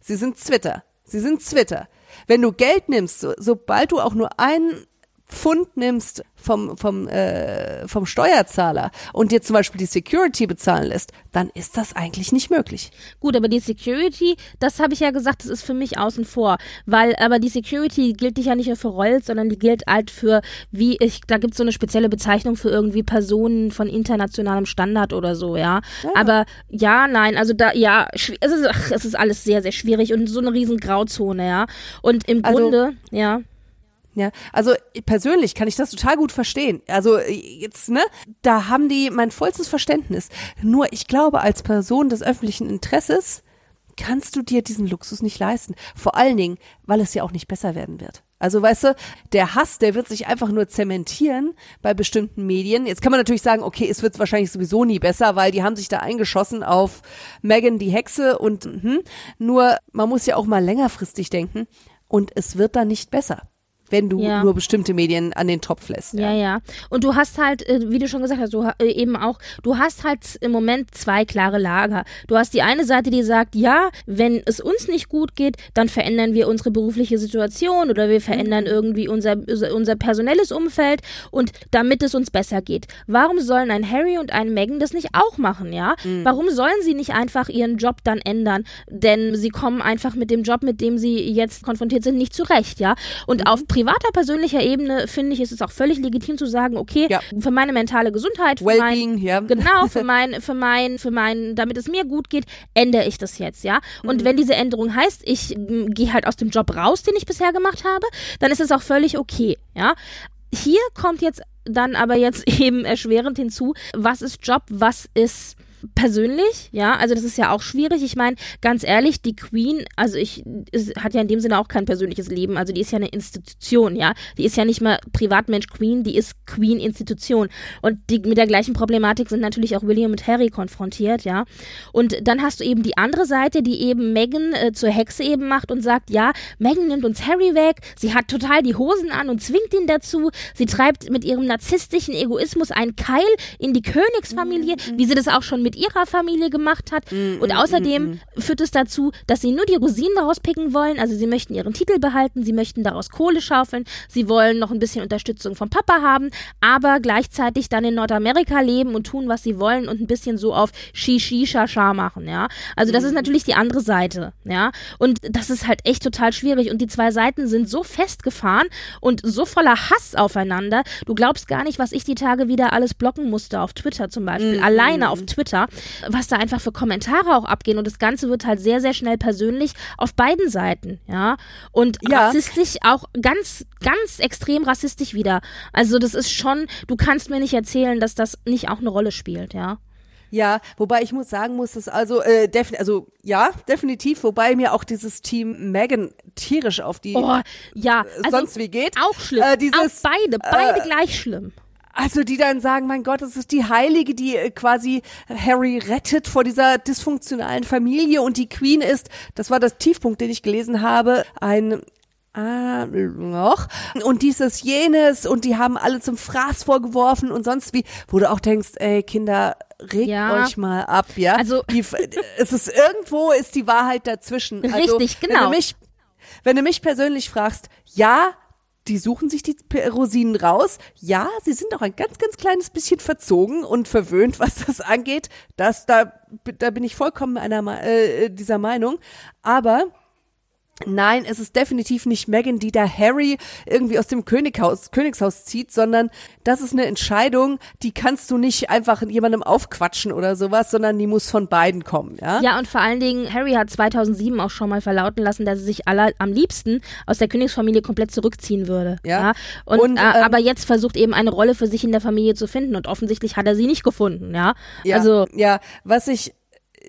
S1: Sie sind Twitter. Sie sind Twitter. Wenn du Geld nimmst, so, sobald du auch nur einen Pfund nimmst vom, vom, äh, vom Steuerzahler und dir zum Beispiel die Security bezahlen lässt, dann ist das eigentlich nicht möglich.
S2: Gut, aber die Security, das habe ich ja gesagt, das ist für mich außen vor. Weil, aber die Security gilt nicht ja nicht nur für Royals, sondern die gilt halt für, wie ich, da gibt es so eine spezielle Bezeichnung für irgendwie Personen von internationalem Standard oder so, ja. ja. Aber ja, nein, also da, ja, es ist, ach, es ist alles sehr, sehr schwierig und so eine riesen Grauzone, ja. Und im also, Grunde, ja.
S1: Ja, also persönlich kann ich das total gut verstehen. Also jetzt, ne, da haben die mein vollstes Verständnis. Nur ich glaube, als Person des öffentlichen Interesses kannst du dir diesen Luxus nicht leisten. Vor allen Dingen, weil es ja auch nicht besser werden wird. Also weißt du, der Hass, der wird sich einfach nur zementieren bei bestimmten Medien. Jetzt kann man natürlich sagen, okay, es wird wahrscheinlich sowieso nie besser, weil die haben sich da eingeschossen auf Megan die Hexe und hm, nur man muss ja auch mal längerfristig denken und es wird dann nicht besser wenn du
S2: Ja.
S1: nur bestimmte Medien an den Topf lässt.
S2: Ja, ja. Und du hast halt, äh, wie du schon gesagt hast, du äh, eben auch, du hast halt im Moment zwei klare Lager. Du hast die eine Seite, die sagt, ja, wenn es uns nicht gut geht, dann verändern wir unsere berufliche Situation oder wir verändern irgendwie unser, unser personelles Umfeld und damit es uns besser geht. Warum sollen ein Harry und ein Meghan das nicht auch machen, ja? Warum sollen sie nicht einfach ihren Job dann ändern? Denn sie kommen einfach mit dem Job, mit dem sie jetzt konfrontiert sind, nicht zurecht, ja? Und auf privater, persönlicher Ebene finde ich, ist es auch völlig legitim zu sagen, okay,
S1: Ja.
S2: für meine mentale Gesundheit, für mein,
S1: Wellbeing, ja.
S2: Genau, für mein, für mein, für mein, damit es mir gut geht, ändere ich das jetzt, ja. Und wenn diese Änderung heißt, ich mm, gehe halt aus dem Job raus, den ich bisher gemacht habe, dann ist es auch völlig okay, ja. Hier kommt jetzt dann aber jetzt eben erschwerend hinzu, was ist Job, was ist persönlich, ja, also das ist ja auch schwierig. Ich meine, ganz ehrlich, die Queen, also ich, hat ja in dem Sinne auch kein persönliches Leben, also die ist ja eine Institution, ja. Die ist ja nicht mal Privatmensch Queen, die ist Queen-Institution. Und die, mit der gleichen Problematik sind natürlich auch William und Harry konfrontiert, ja. Und dann hast du eben die andere Seite, die eben Meghan äh, zur Hexe eben macht und sagt, ja, Meghan nimmt uns Harry weg, sie hat total die Hosen an und zwingt ihn dazu, sie treibt mit ihrem narzisstischen Egoismus einen Keil in die Königsfamilie, wie sie das auch schon mit ihrer Familie gemacht hat. und außerdem führt es dazu, dass sie nur die Rosinen daraus picken wollen, also sie möchten ihren Titel behalten, sie möchten daraus Kohle schaufeln, sie wollen noch ein bisschen Unterstützung vom Papa haben, aber gleichzeitig dann in Nordamerika leben und tun, was sie wollen und ein bisschen so auf Shishi Shasha machen, ja. Also das ist natürlich die andere Seite, ja. Und das ist halt echt total schwierig und die zwei Seiten sind so festgefahren und so voller Hass aufeinander. Du glaubst gar nicht, was ich die Tage wieder alles blocken musste auf Twitter zum Beispiel, alleine auf Twitter, was da einfach für Kommentare auch abgehen und das Ganze wird halt sehr, sehr schnell persönlich auf beiden Seiten, ja. Und
S1: Ja.
S2: rassistisch auch ganz, ganz extrem rassistisch wieder. Also das ist schon, du kannst mir nicht erzählen, dass das nicht auch eine Rolle spielt, ja.
S1: Ja, wobei ich muss sagen muss, dass also äh, defin also ja, definitiv, wobei mir auch dieses Team Megan tierisch auf die
S2: Oh, ja,
S1: äh,
S2: also
S1: sonst wie geht.
S2: auch schlimm.
S1: Äh, dieses,
S2: auch beide, beide gleich schlimm.
S1: Also die dann sagen, mein Gott, das ist die Heilige, die äh, quasi Harry rettet vor dieser dysfunktionalen Familie und die Queen ist, das war das Tiefpunkt, den ich gelesen habe, ein Ah, noch. Und dieses, jenes, und die haben alle zum Fraß vorgeworfen und sonst wie, wo du auch denkst, ey, Kinder, regt
S2: Ja.
S1: euch mal ab, ja?
S2: Also-
S1: die, es ist irgendwo ist die Wahrheit dazwischen. Also,
S2: Richtig,
S1: Wenn
S2: genau.
S1: du mich, wenn du mich persönlich fragst, ja, die suchen sich die Rosinen raus. Ja, sie sind auch ein ganz, ganz kleines bisschen verzogen und verwöhnt, was das angeht. Das, da, da bin ich vollkommen einer, Me- äh, dieser Meinung. Aber Nein, es ist definitiv nicht Megan, die da Harry irgendwie aus dem Könighaus, Königshaus zieht, sondern das ist eine Entscheidung, die kannst du nicht einfach jemandem aufquatschen oder sowas, sondern die muss von beiden kommen, ja?
S2: Ja, und vor allen Dingen, Harry hat 2007 auch schon mal verlauten lassen, dass er sich aller, am liebsten aus der Königsfamilie komplett zurückziehen würde.
S1: Ja.
S2: Und,
S1: Und,
S2: äh,
S1: ähm,
S2: aber jetzt versucht eben eine Rolle für sich in der Familie zu finden und offensichtlich hat er sie nicht gefunden, ja.
S1: Ja,
S2: Also,
S1: ja, was ich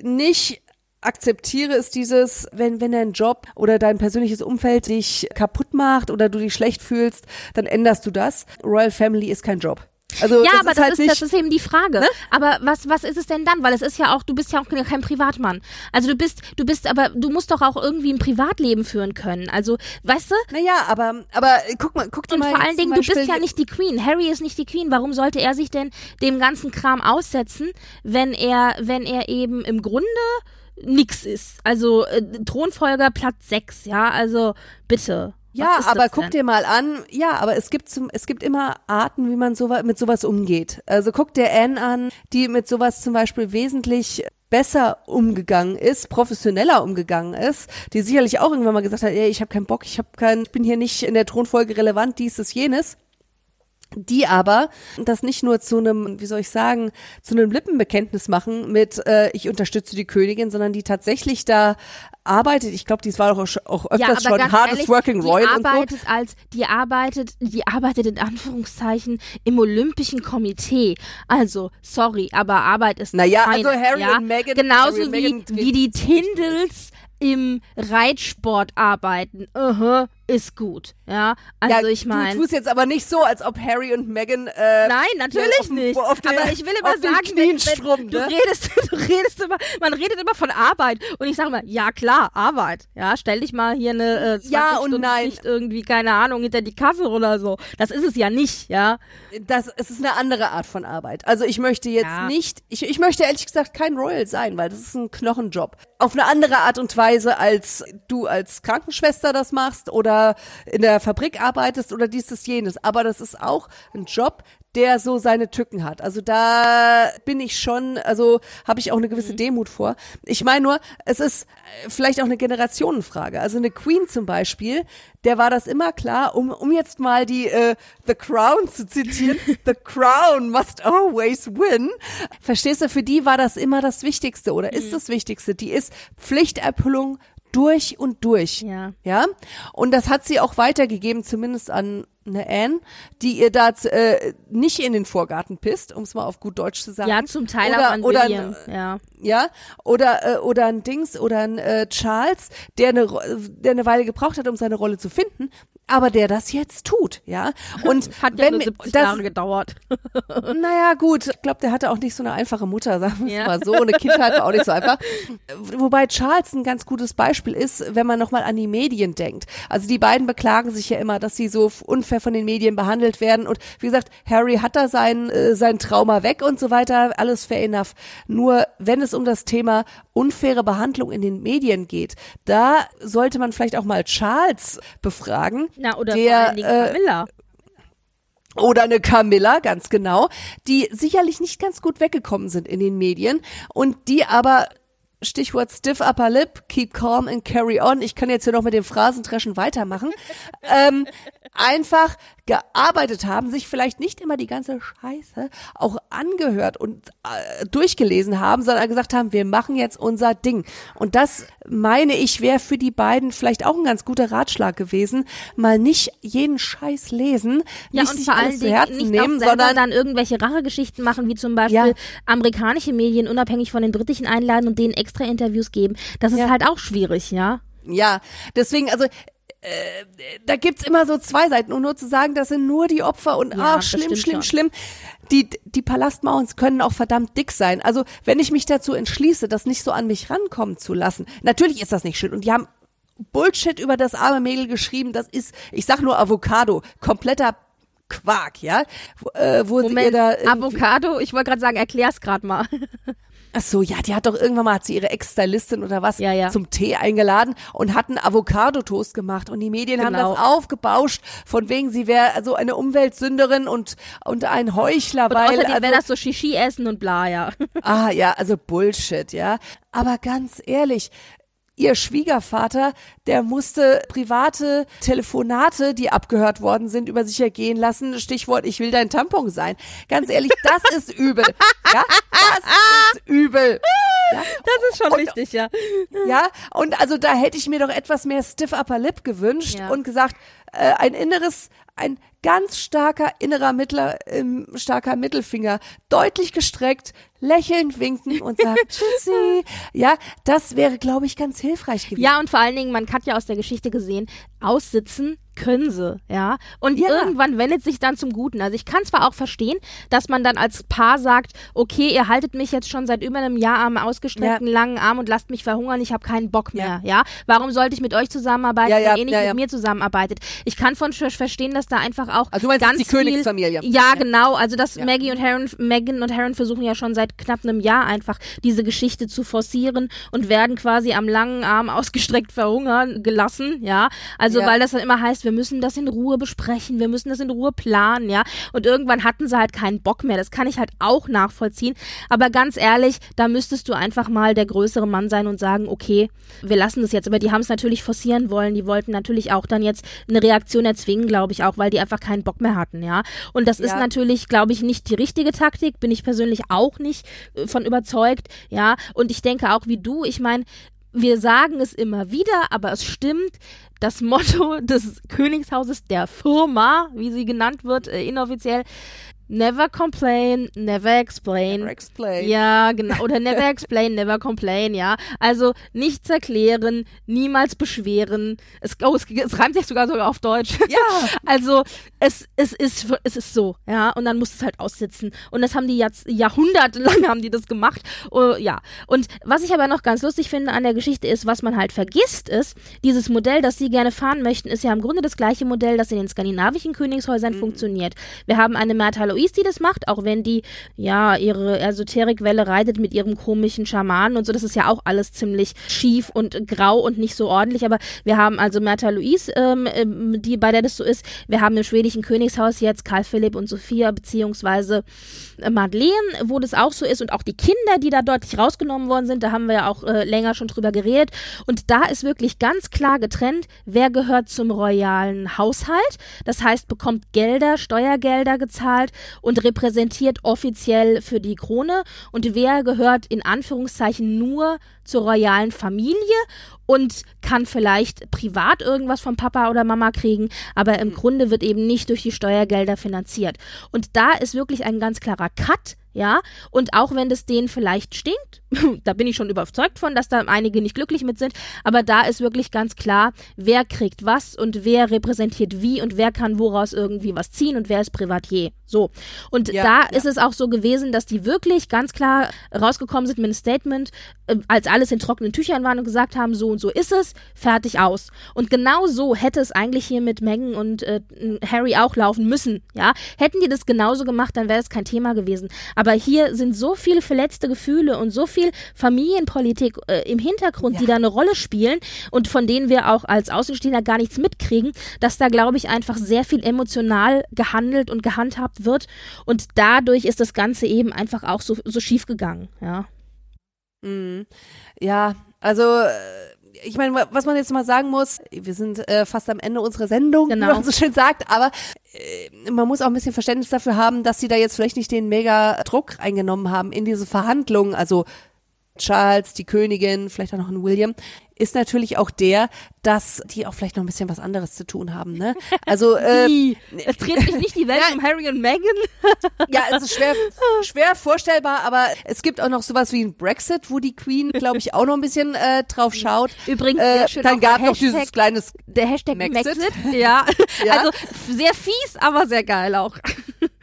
S1: nicht akzeptiere, ist dieses, wenn, wenn dein Job oder dein persönliches Umfeld dich kaputt macht oder du dich schlecht fühlst, dann änderst du das. Royal Family ist kein Job. Also
S2: ja,
S1: das
S2: aber
S1: ist
S2: das,
S1: halt
S2: ist,
S1: nicht,
S2: das ist eben die Frage. Aber was, was ist es denn dann? Weil es ist ja auch, du bist ja auch kein Privatmann. Also du bist, du bist, aber du musst doch auch irgendwie ein Privatleben führen können. Also, weißt du?
S1: naja, aber, aber guck mal, guck dir
S2: Und
S1: mal
S2: vor allen Dingen, du bist ja nicht die Queen. Harry ist nicht die Queen. Warum sollte er sich denn dem ganzen Kram aussetzen, wenn er, wenn er eben im Grunde nix ist? Also äh, Thronfolger Platz 6, ja? Also bitte.
S1: Ja,
S2: ist
S1: aber guck dir mal an, ja, aber es gibt zum, es gibt immer Arten, wie man sowas, mit sowas umgeht. Also guck dir Anne an, die mit sowas zum Beispiel wesentlich besser umgegangen ist, professioneller umgegangen ist, die sicherlich auch irgendwann mal gesagt hat, ey, ich habe keinen Bock, ich habe keinen, ich bin hier nicht in der Thronfolge relevant, dies, das, jenes die aber das nicht nur zu einem, wie soll ich sagen, zu einem Lippenbekenntnis machen mit äh, ich unterstütze die Königin, sondern die tatsächlich da arbeitet. Ich glaube, dies war doch auch, auch öfters
S2: ja,
S1: schon hardest
S2: ehrlich,
S1: working royal und so.
S2: arbeitet als die arbeitet die arbeitet in Anführungszeichen im Olympischen Komitee also sorry aber Arbeit ist
S1: Naja,
S2: keine,
S1: also Harry
S2: ja?
S1: und Meghan-
S2: genauso
S1: Harry
S2: wie
S1: Meghan
S2: wie die Tindals im Reitsport arbeiten Aha. Ist gut. Ja, also
S1: ja,
S2: ich meine.
S1: Du tust jetzt aber nicht so, als ob Harry und Meghan. Äh,
S2: Nein, natürlich
S1: auf,
S2: nicht.
S1: Auf der,
S2: aber ich will immer
S1: den
S2: sagen, wenn, wenn, du
S1: ne?
S2: redest, du redest immer, man redet immer von Arbeit und ich sage immer, ja klar, Arbeit. Ja, stell dich mal hier eine äh, 20
S1: Ja und
S2: Stunden
S1: nein.
S2: Schicht irgendwie, keine Ahnung, hinter die Kasse oder so. Das ist es ja nicht, ja.
S1: Das, es ist eine andere Art von Arbeit. Also ich möchte jetzt
S2: Ja.
S1: nicht, ich, ich möchte ehrlich gesagt kein Royal sein, weil das ist ein Knochenjob. Auf eine andere Art und Weise, als du als Krankenschwester das machst oder in der Fabrik arbeitest oder dies, das, jenes. Aber das ist auch ein Job, der so seine Tücken hat. Also da bin ich schon, also habe ich auch eine gewisse Demut vor. Ich meine nur, es ist äh, vielleicht auch eine Generationenfrage. Also eine Queen zum Beispiel, der war das immer klar, um, um jetzt mal die äh, The Crown zu zitieren, The Crown must always win. Verstehst du, für die war das immer das Wichtigste oder ist das Wichtigste. Die ist Pflichterfüllung durch und durch.
S2: Ja.
S1: Ja. Und das hat sie auch weitergegeben, zumindest an eine Anne, die ihr da äh, nicht in den Vorgarten pisst, um es mal auf gut Deutsch zu sagen.
S2: Ja, zum Teil
S1: oder,
S2: auch an
S1: oder
S2: William.
S1: Ein,
S2: ja.
S1: ja, oder äh, oder ein Dings oder ein äh, Charles, der eine der eine Weile gebraucht hat, um seine Rolle zu finden, aber der das jetzt tut, ja. Und
S2: Hat ja
S1: wenn
S2: nur
S1: mir-
S2: 70
S1: das,
S2: Jahre gedauert.
S1: naja, gut. Ich glaube, der hatte auch nicht so eine einfache Mutter, sagen wir
S2: Ja.
S1: mal so. Eine Kindheit war auch nicht so einfach. Wobei Charles ein ganz gutes Beispiel ist, wenn man nochmal an die Medien denkt. Also die beiden beklagen sich ja immer, dass sie so unfair von den Medien behandelt werden. Und wie gesagt, Harry hat da sein, äh, sein Trauma weg und so weiter. Alles fair enough. Nur wenn es um das Thema unfaire Behandlung in den Medien geht, da sollte man vielleicht auch mal Charles befragen.
S2: Na, oder
S1: der, äh,
S2: Camilla.
S1: oder eine Camilla, ganz genau, die sicherlich nicht ganz gut weggekommen sind in den Medien und die aber Stichwort stiff upper lip, keep calm and carry on. Ich kann jetzt hier noch mit dem Phrasentreschen weitermachen. ähm, einfach gearbeitet haben, sich vielleicht nicht immer die ganze Scheiße auch angehört und äh, durchgelesen haben, sondern gesagt haben, wir machen jetzt unser Ding. Und das meine ich, wäre für die beiden vielleicht auch ein ganz guter Ratschlag gewesen, mal nicht jeden Scheiß lesen,
S2: Ja,
S1: nicht
S2: und
S1: sich
S2: vor allen
S1: alles zu
S2: Dingen
S1: Herzen
S2: nicht
S1: nehmen, sondern
S2: dann irgendwelche Rachegeschichten machen, wie zum Beispiel
S1: Ja.
S2: amerikanische Medien unabhängig von den britischen einladen und denen extra Interviews geben. Das ist
S1: Ja.
S2: halt auch schwierig, ja.
S1: Ja, deswegen, also äh, da gibt's immer so zwei Seiten und nur zu sagen, das sind nur die Opfer und
S2: Ja,
S1: ach,
S2: das
S1: schlimm, schlimm,
S2: schon.
S1: schlimm. Die, die Palastmauern können auch verdammt dick sein. Also wenn ich mich dazu entschließe, das nicht so an mich rankommen zu lassen, natürlich ist das nicht schön und die haben Bullshit über das arme Mädel geschrieben, das ist, ich sag nur Avocado, kompletter Quark, ja, äh, wo sie ihr
S2: Moment,
S1: da
S2: Avocado, ich wollte gerade sagen, erklär's gerade mal.
S1: Ach so, ja, die hat doch irgendwann mal hat sie ihre Ex-Stylistin oder was
S2: Ja, ja.
S1: zum Tee eingeladen und hat einen Avocado-Toast gemacht und die Medien haben
S2: Genau.
S1: das aufgebauscht, von wegen sie wäre also eine Umweltsünderin und und ein Heuchler,
S2: Und
S1: weil also,
S2: wäre das so Shishi essen und bla, ja.
S1: ah ja, also Bullshit, ja. Aber ganz ehrlich, Ihr Schwiegervater, der musste private Telefonate, die abgehört worden sind, über sich ergehen lassen. Stichwort, ich will dein Tampon sein. Ganz ehrlich, das ist übel. Ja, das ist übel. Ja?
S2: Das ist schon richtig, ja.
S1: Ja, und also da hätte ich mir doch etwas mehr Stiff Upper Lip gewünscht
S2: Ja.
S1: und gesagt, äh, ein inneres, ein ganz starker innerer Mittler, ähm, starker Mittelfinger, deutlich gestreckt, lächelnd winken und sagen Tschüssi. Ja, das wäre, glaube ich, ganz hilfreich gewesen.
S2: Ja, und vor allen Dingen, man hat ja aus der Geschichte gesehen, aussitzen können sie, ja. Und
S1: Ja.
S2: irgendwann wendet sich dann zum Guten. Also ich kann zwar auch verstehen, dass man dann als Paar sagt, okay, ihr haltet mich jetzt schon seit über einem Jahr am ausgestreckten langen Arm und lasst mich verhungern, ich habe keinen Bock mehr, ja. Warum sollte ich mit euch zusammenarbeiten,
S1: Ja, ja,
S2: wenn ihr nicht
S1: ja,
S2: mit
S1: ja.
S2: mir zusammenarbeitet? Ich kann von Sch- verstehen, dass da einfach auch
S1: Also du meinst
S2: ganz
S1: die
S2: viel,
S1: Königsfamilie.
S2: Ja, genau. Also dass
S1: Ja.
S2: Maggie und Harren, Megan und Harren versuchen ja schon seit knapp einem Jahr einfach diese Geschichte zu forcieren und werden quasi am langen Arm ausgestreckt verhungern gelassen, ja. Also
S1: Ja.
S2: weil das dann immer heißt, wir müssen das in Ruhe besprechen, wir müssen das in Ruhe planen, ja. Und irgendwann hatten sie halt keinen Bock mehr. Das kann ich halt auch nachvollziehen. Aber ganz ehrlich, da müsstest du einfach mal der größere Mann sein und sagen, okay, wir lassen das jetzt. Aber die haben es natürlich forcieren wollen. Die wollten natürlich auch dann jetzt eine Reaktion erzwingen, glaube ich auch, weil die einfach keinen Bock mehr hatten, ja. Und das ist
S1: Ja.
S2: natürlich, glaube ich, nicht die richtige Taktik. Bin ich persönlich auch nicht äh, von überzeugt, ja. Und ich denke auch wie du, ich meine, wir sagen es immer wieder, aber es stimmt. Das Motto des Königshauses der Firma, wie sie genannt wird, äh, inoffiziell, Never complain, never explain.
S1: Never explain.
S2: Ja, genau. Oder never explain, never complain, ja. Also nichts erklären, niemals beschweren. Es, oh, es, es reimt sich sogar sogar auf Deutsch.
S1: Ja.
S2: Also es, es, ist, es ist so, ja. Und dann muss es halt aussitzen. Und das haben die jetzt jahrhundertelang haben die das gemacht. Oh, ja. Und was ich aber noch ganz lustig finde an der Geschichte ist, was man halt vergisst, ist, dieses Modell, das sie gerne fahren möchten, ist ja im Grunde das gleiche Modell, das in den skandinavischen Königshäusern mhm. funktioniert. Wir haben eine Märtha Louise, die das macht, auch wenn die ja ihre Esoterikwelle reitet mit ihrem komischen Schamanen und so. Das ist ja auch alles ziemlich schief und grau und nicht so ordentlich. Aber wir haben also Märtha Louise, ähm, ähm, die bei der das so ist. Wir haben im schwedischen Königshaus jetzt Karl Philipp und Sophia beziehungsweise äh, Madeleine, wo das auch so ist und auch die Kinder, die da deutlich rausgenommen worden sind. Da haben wir ja auch äh, länger schon drüber geredet. Und da ist wirklich ganz klar getrennt, wer gehört zum royalen Haushalt. Das heißt, bekommt Gelder, Steuergelder gezahlt und repräsentiert offiziell für die Krone und wer gehört in Anführungszeichen nur zur royalen Familie und kann vielleicht privat irgendwas vom Papa oder Mama kriegen, aber im Grunde wird eben nicht durch die Steuergelder finanziert. Und da ist wirklich ein ganz klarer Cut ja, und auch wenn das denen vielleicht stinkt, da bin ich schon überzeugt von, dass da einige nicht glücklich mit sind, aber da ist wirklich ganz klar, wer kriegt was und wer repräsentiert wie und wer kann woraus irgendwie was ziehen und wer ist Privatier. So. Und ja, da ja. ist es auch so gewesen, dass die wirklich ganz klar rausgekommen sind mit einem Statement, äh, als alles in trockenen Tüchern waren und gesagt haben, so und so ist es, fertig aus. Und genau so hätte es eigentlich hier mit Meghan und äh, Harry auch laufen müssen, ja. Hätten die das genauso gemacht, dann wäre es kein Thema gewesen. Aber hier sind so viele verletzte Gefühle und so viel Familienpolitik äh, im Hintergrund, ja. die da eine Rolle spielen und von denen wir auch als Außenstehender gar nichts mitkriegen, dass da, glaube ich, einfach sehr viel emotional gehandelt und gehandhabt wird. Und dadurch ist das Ganze eben einfach auch so, so schief gegangen, ja.
S1: Mhm. Ja, also äh, ich meine, was man jetzt mal sagen muss, wir sind äh, fast am Ende unserer Sendung, genau. wie man so schön sagt, aber äh, man muss auch ein bisschen Verständnis dafür haben, dass sie da jetzt vielleicht nicht den mega Druck eingenommen haben in diese Verhandlungen, also Charles, die Königin, vielleicht auch noch ein William ist natürlich auch der, dass die auch vielleicht noch ein bisschen was anderes zu tun haben. Ne? Also äh,
S2: es dreht sich nicht die Welt um Harry und Meghan.
S1: ja, es ist schwer, schwer vorstellbar, aber es gibt auch noch sowas wie ein Brexit, wo die Queen, glaube ich, auch noch ein bisschen äh, drauf schaut.
S2: Übrigens, äh,
S1: schön dann gab noch dieses kleines
S2: der Hashtag. Maxit. Ja. ja, also sehr fies, aber sehr geil auch.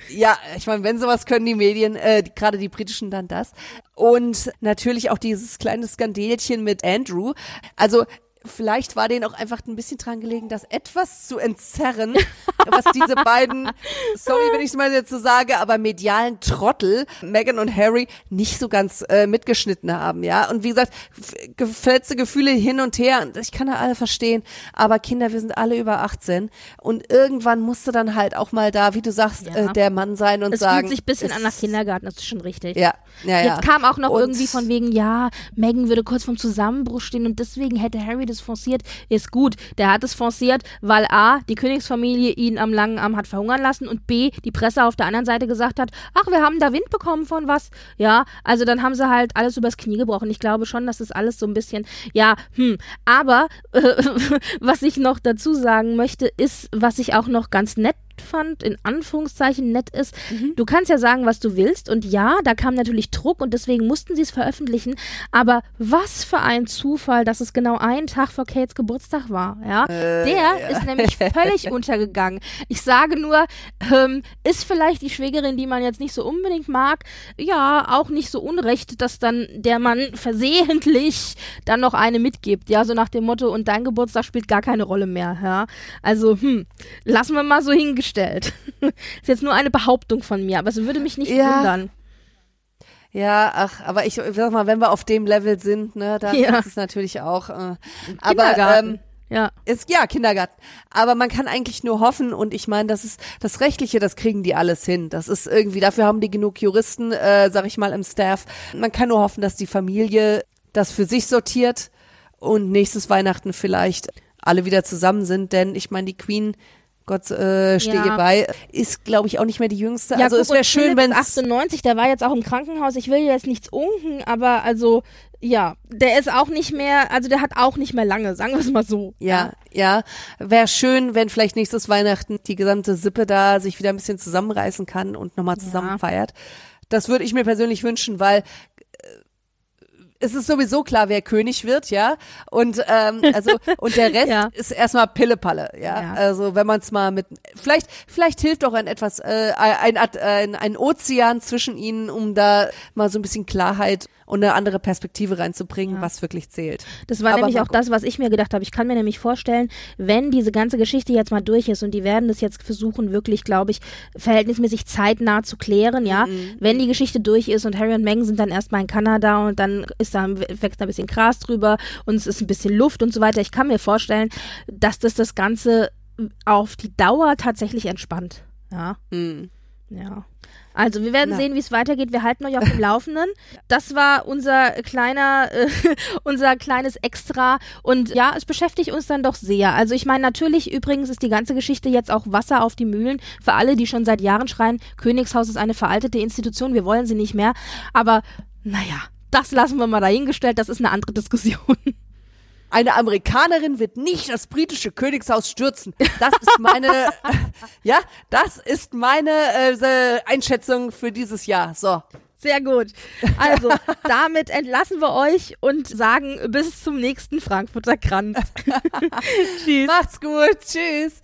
S1: Ja, ich meine, wenn sowas können die Medien, äh, gerade die britischen, dann das. Und natürlich auch dieses kleine Skandelchen mit Andrew. Also vielleicht war denen auch einfach ein bisschen dran gelegen, das etwas zu entzerren, was diese beiden, sorry, wenn ich es mal jetzt so sage, aber medialen Trottel, Meghan und Harry, nicht so ganz äh, mitgeschnitten haben, ja. Und wie gesagt, gefällte Gefühle hin und her, ich kann ja alle verstehen, aber Kinder, wir sind alle über 18 und irgendwann musste dann halt auch mal da, wie du sagst, ja. äh, der Mann sein und
S2: es
S1: sagen. Es
S2: fühlt sich ein bisschen an nach Kindergarten, das ist schon richtig.
S1: Ja, ja, ja.
S2: Jetzt kam auch noch und irgendwie von wegen, ja, Meghan würde kurz vorm Zusammenbruch stehen und deswegen hätte Harry das das forciert, ist gut. Der hat es forciert, weil A, die Königsfamilie ihn am langen Arm hat verhungern lassen und B, die Presse auf der anderen Seite gesagt hat, ach, wir haben da Wind bekommen von was. Ja, also dann haben sie halt alles übers Knie gebrochen. Ich glaube schon, dass das alles so ein bisschen, ja, hm. Aber äh, was ich noch dazu sagen möchte, ist, was ich auch noch ganz nett fand, in Anführungszeichen nett ist. Mhm. Du kannst ja sagen, was du willst. Und ja, da kam natürlich Druck und deswegen mussten sie es veröffentlichen. Aber was für ein Zufall, dass es genau einen Tag vor Kates Geburtstag war. Ja, äh, der ja. ist nämlich völlig untergegangen. Ich sage nur, ähm, ist vielleicht die Schwägerin, die man jetzt nicht so unbedingt mag, ja, auch nicht so unrecht, dass dann der Mann versehentlich dann noch eine mitgibt. Ja, so nach dem Motto, und dein Geburtstag spielt gar keine Rolle mehr. Ja, also, hm, lassen wir mal so hingestellt gestellt. ist jetzt nur eine Behauptung von mir, aber es würde mich nicht ja. wundern.
S1: Ja, ach, aber ich sag mal, wenn wir auf dem Level sind, ne, dann ja. ist es natürlich auch. Äh, aber ähm, ja. Ist, ja, Kindergarten. Aber man kann eigentlich nur hoffen und ich meine, das ist das Rechtliche, das kriegen die alles hin. Das ist irgendwie, dafür haben die genug Juristen, äh, sag ich mal, im Staff. Man kann nur hoffen, dass die Familie das für sich sortiert und nächstes Weihnachten vielleicht alle wieder zusammen sind, denn ich meine, die Queen Gott äh, stehe
S2: Ja.
S1: bei, ist, glaube ich, auch nicht mehr die jüngste.
S2: Ja,
S1: also
S2: guck,
S1: es wäre schön, wenn
S2: ist 98, der war jetzt auch im Krankenhaus. Ich will jetzt nichts unken, aber also ja, der ist auch nicht mehr, also der hat auch nicht mehr lange, sagen wir es mal so.
S1: Ja, ja. Wäre schön, wenn vielleicht nächstes Weihnachten die gesamte Sippe da sich wieder ein bisschen zusammenreißen kann und nochmal zusammen
S2: Ja.
S1: feiert. Das würde ich mir persönlich wünschen, weil es ist sowieso klar, wer König wird, ja. Und ähm, also und der Rest
S2: Ja.
S1: ist erstmal Pillepalle, ja.
S2: Ja.
S1: Also wenn man es mal mit vielleicht vielleicht hilft auch ein etwas äh, ein, ein ein Ozean zwischen ihnen, um da mal so ein bisschen Klarheit und eine andere Perspektive reinzubringen, was wirklich zählt.
S2: Das war
S1: Aber
S2: nämlich auch das, was ich mir gedacht habe. Ich kann mir nämlich vorstellen, wenn diese ganze Geschichte jetzt mal durch ist und die werden das jetzt versuchen, wirklich, glaube ich, verhältnismäßig zeitnah zu klären, ja.
S1: Mhm.
S2: Wenn die Geschichte durch ist und Harry und Meghan sind dann erstmal in Kanada und dann ist da, wächst da ein bisschen Gras drüber und es ist ein bisschen Luft und so weiter. Ich kann mir vorstellen, dass das das Ganze auf die Dauer tatsächlich entspannt. Ja.
S1: Mhm.
S2: Ja. Also wir werden
S1: Na.
S2: sehen, wie es weitergeht. Wir halten euch auf dem Laufenden. Das war unser kleiner, äh, unser kleines Extra. Und ja, es beschäftigt uns dann doch sehr. Also ich meine, natürlich übrigens ist die ganze Geschichte jetzt auch Wasser auf die Mühlen für alle, die schon seit Jahren schreien, Königshaus ist eine veraltete Institution, wir wollen sie nicht mehr. Aber naja, das lassen wir mal dahingestellt. Das ist eine andere Diskussion.
S1: Eine Amerikanerin wird nicht das britische Königshaus stürzen. Das ist meine, ja, das ist meine äh, Einschätzung für dieses Jahr. So.
S2: Sehr gut. Also, damit entlassen wir euch und sagen bis zum nächsten Frankfurter Kranz. Tschüss.
S1: Macht's gut. Tschüss.